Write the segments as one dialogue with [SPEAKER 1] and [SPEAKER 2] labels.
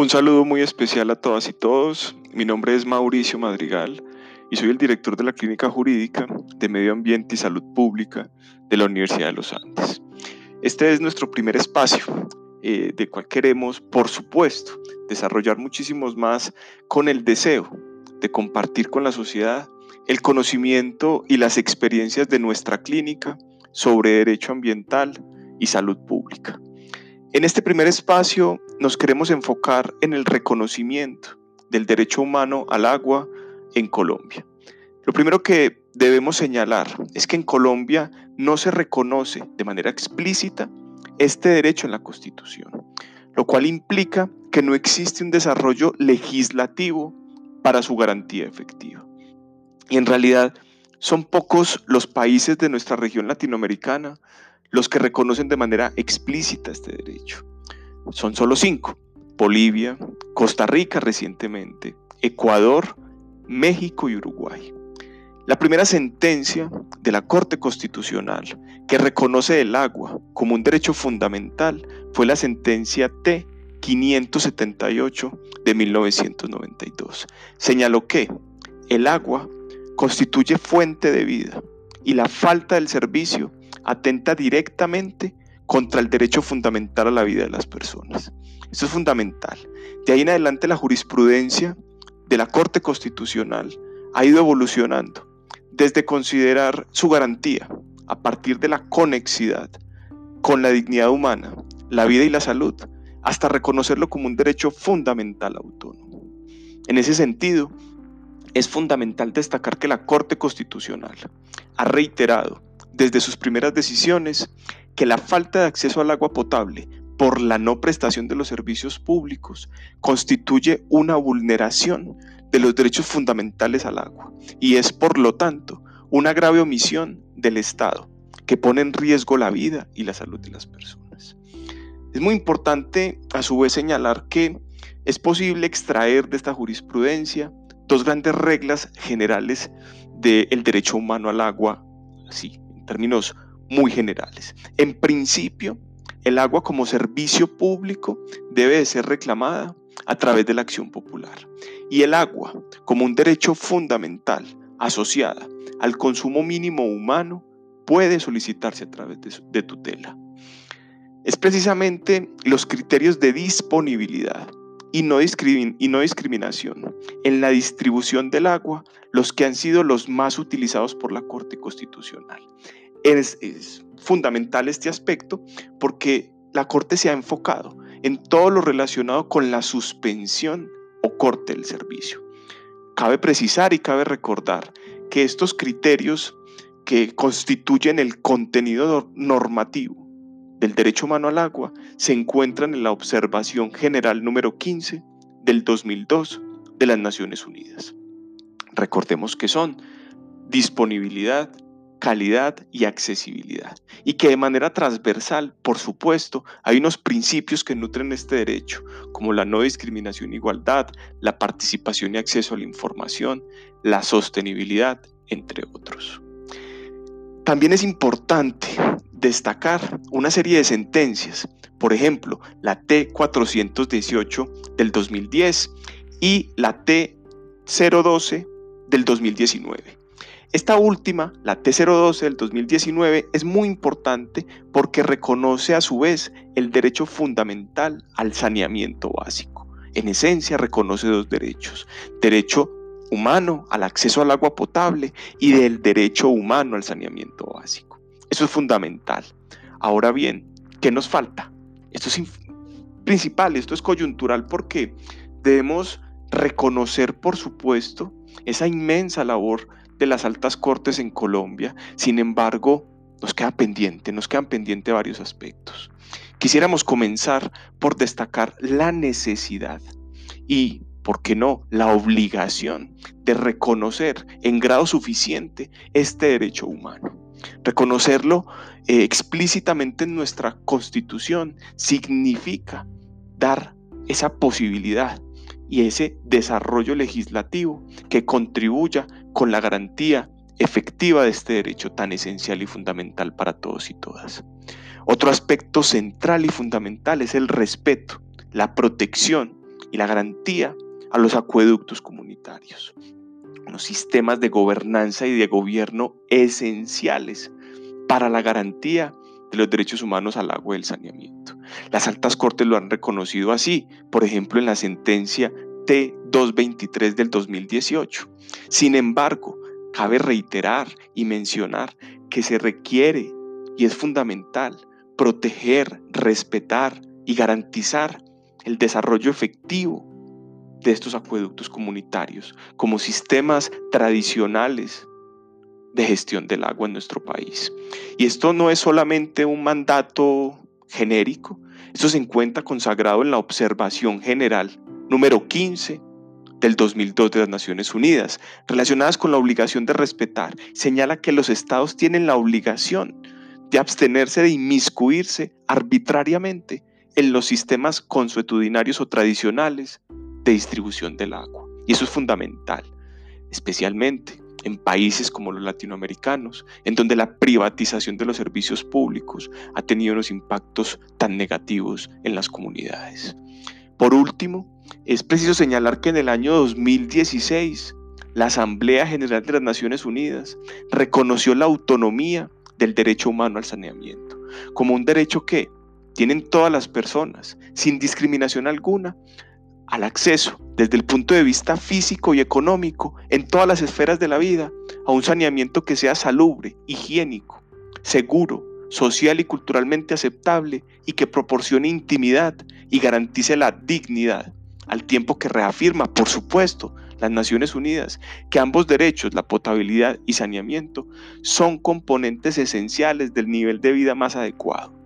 [SPEAKER 1] Un saludo muy especial a todas y todos. Mi nombre es Mauricio Madrigal y soy el director de la Clínica Jurídica de Medio Ambiente y Salud Pública de la Universidad de los Andes. Este es nuestro primer espacio, eh, de cual queremos, por supuesto, desarrollar muchísimos más con el deseo de compartir con la sociedad el conocimiento y las experiencias de nuestra clínica sobre derecho ambiental y salud pública. En este primer espacio nos queremos enfocar en el reconocimiento del derecho humano al agua en Colombia. Lo primero que debemos señalar es que en Colombia no se reconoce de manera explícita este derecho en la Constitución, lo cual implica que no existe un desarrollo legislativo para su garantía efectiva. Y en realidad son pocos los países de nuestra región latinoamericana los que reconocen de manera explícita este derecho. Son solo cinco. Bolivia, Costa Rica recientemente, Ecuador, México y Uruguay. La primera sentencia de la Corte Constitucional que reconoce el agua como un derecho fundamental fue la sentencia T 578 de 1992. Señaló que el agua constituye fuente de vida y la falta del servicio atenta directamente contra el derecho fundamental a la vida de las personas. Esto es fundamental. De ahí en adelante la jurisprudencia de la Corte Constitucional ha ido evolucionando desde considerar su garantía a partir de la conexidad con la dignidad humana, la vida y la salud, hasta reconocerlo como un derecho fundamental autónomo. En ese sentido, es fundamental destacar que la Corte Constitucional ha reiterado desde sus primeras decisiones que la falta de acceso al agua potable por la no prestación de los servicios públicos constituye una vulneración de los derechos fundamentales al agua y es por lo tanto una grave omisión del Estado que pone en riesgo la vida y la salud de las personas. Es muy importante a su vez señalar que es posible extraer de esta jurisprudencia dos grandes reglas generales del derecho humano al agua, así, en términos muy generales. En principio, el agua como servicio público debe de ser reclamada a través de la acción popular. Y el agua como un derecho fundamental asociada al consumo mínimo humano puede solicitarse a través de, tutela. Es precisamente los criterios de disponibilidad y no, y no discriminación en la distribución del agua los que han sido los más utilizados por la Corte Constitucional. Es, fundamental este aspecto porque la Corte se ha enfocado en todo lo relacionado con la suspensión o corte del servicio. Cabe precisar y cabe recordar que estos criterios que constituyen el contenido normativo del derecho humano al agua se encuentran en la observación general número 15 del 2002 de las Naciones Unidas. Recordemos que son disponibilidad, calidad y accesibilidad. Y que de manera transversal, por supuesto, hay unos principios que nutren este derecho, como la no discriminación e igualdad, la participación y acceso a la información, la sostenibilidad, entre otros. También es importante destacar una serie de sentencias, por ejemplo, la T418 del 2010 y la T012 del 2019 esta última, la T012 del 2019, es muy importante porque reconoce a su vez el derecho fundamental al saneamiento básico. En esencia reconoce dos derechos, derecho humano al acceso al agua potable y del derecho humano al saneamiento básico. Eso es fundamental. Ahora bien, ¿qué nos falta? Esto es principal, esto es coyuntural porque debemos reconocer, por supuesto, esa inmensa labor de las altas cortes en Colombia. Sin embargo, nos queda pendiente, nos quedan pendientes varios aspectos. Quisiéramos comenzar por destacar la necesidad y, ¿por qué no?, la obligación de reconocer en grado suficiente este derecho humano. Reconocerlo eh, explícitamente en nuestra constitución significa dar esa posibilidad y ese desarrollo legislativo que contribuya con la garantía efectiva de este derecho tan esencial y fundamental para todos y todas. Otro aspecto central y fundamental es el respeto, la protección y la garantía a los acueductos comunitarios, unos sistemas de gobernanza y de gobierno esenciales para la garantía de los derechos humanos al agua y el saneamiento. Las altas cortes lo han reconocido así, por ejemplo en la sentencia T223 del 2018. Sin embargo, cabe reiterar y mencionar que se requiere y es fundamental proteger, respetar y garantizar el desarrollo efectivo de estos acueductos comunitarios como sistemas tradicionales de gestión del agua en nuestro país. Y esto no es solamente un mandato genérico, esto se encuentra consagrado en la observación general número 15 del 2002 de las Naciones Unidas, relacionadas con la obligación de respetar. Señala que los estados tienen la obligación de abstenerse de inmiscuirse arbitrariamente en los sistemas consuetudinarios o tradicionales de distribución del agua. Y eso es fundamental, especialmente en países como los latinoamericanos, en donde la privatización de los servicios públicos ha tenido unos impactos tan negativos en las comunidades. Por último, es preciso señalar que en el año 2016 la Asamblea General de las Naciones Unidas reconoció la autonomía del derecho humano al saneamiento como un derecho que tienen todas las personas, sin discriminación alguna, al acceso desde el punto de vista físico y económico en todas las esferas de la vida a un saneamiento que sea salubre, higiénico, seguro, social y culturalmente aceptable y que proporcione intimidad y garantice la dignidad, al tiempo que reafirma, por supuesto, las Naciones Unidas, que ambos derechos, la potabilidad y saneamiento, son componentes esenciales del nivel de vida más adecuado.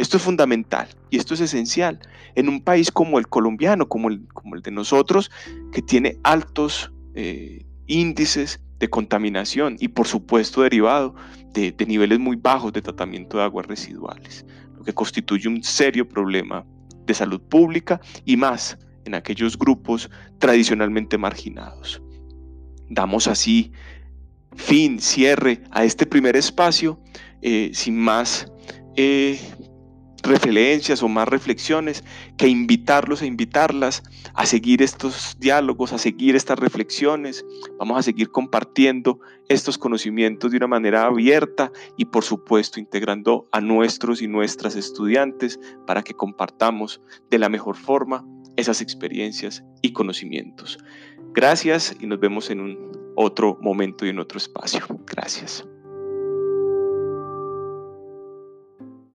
[SPEAKER 1] Esto es fundamental y esto es esencial en un país como el colombiano, como el, como el de nosotros, que tiene altos eh, índices de contaminación y por supuesto derivado de, de niveles muy bajos de tratamiento de aguas residuales, lo que constituye un serio problema de salud pública y más en aquellos grupos tradicionalmente marginados. Damos así fin, cierre a este primer espacio, eh, sin más eh, referencias o más reflexiones que invitarlos e invitarlas a seguir estos diálogos, a seguir estas reflexiones. Vamos a seguir compartiendo estos conocimientos de una manera abierta y por supuesto integrando a nuestros y nuestras estudiantes para que compartamos de la mejor forma esas experiencias y conocimientos. Gracias y nos vemos en un otro momento y en otro espacio. Gracias.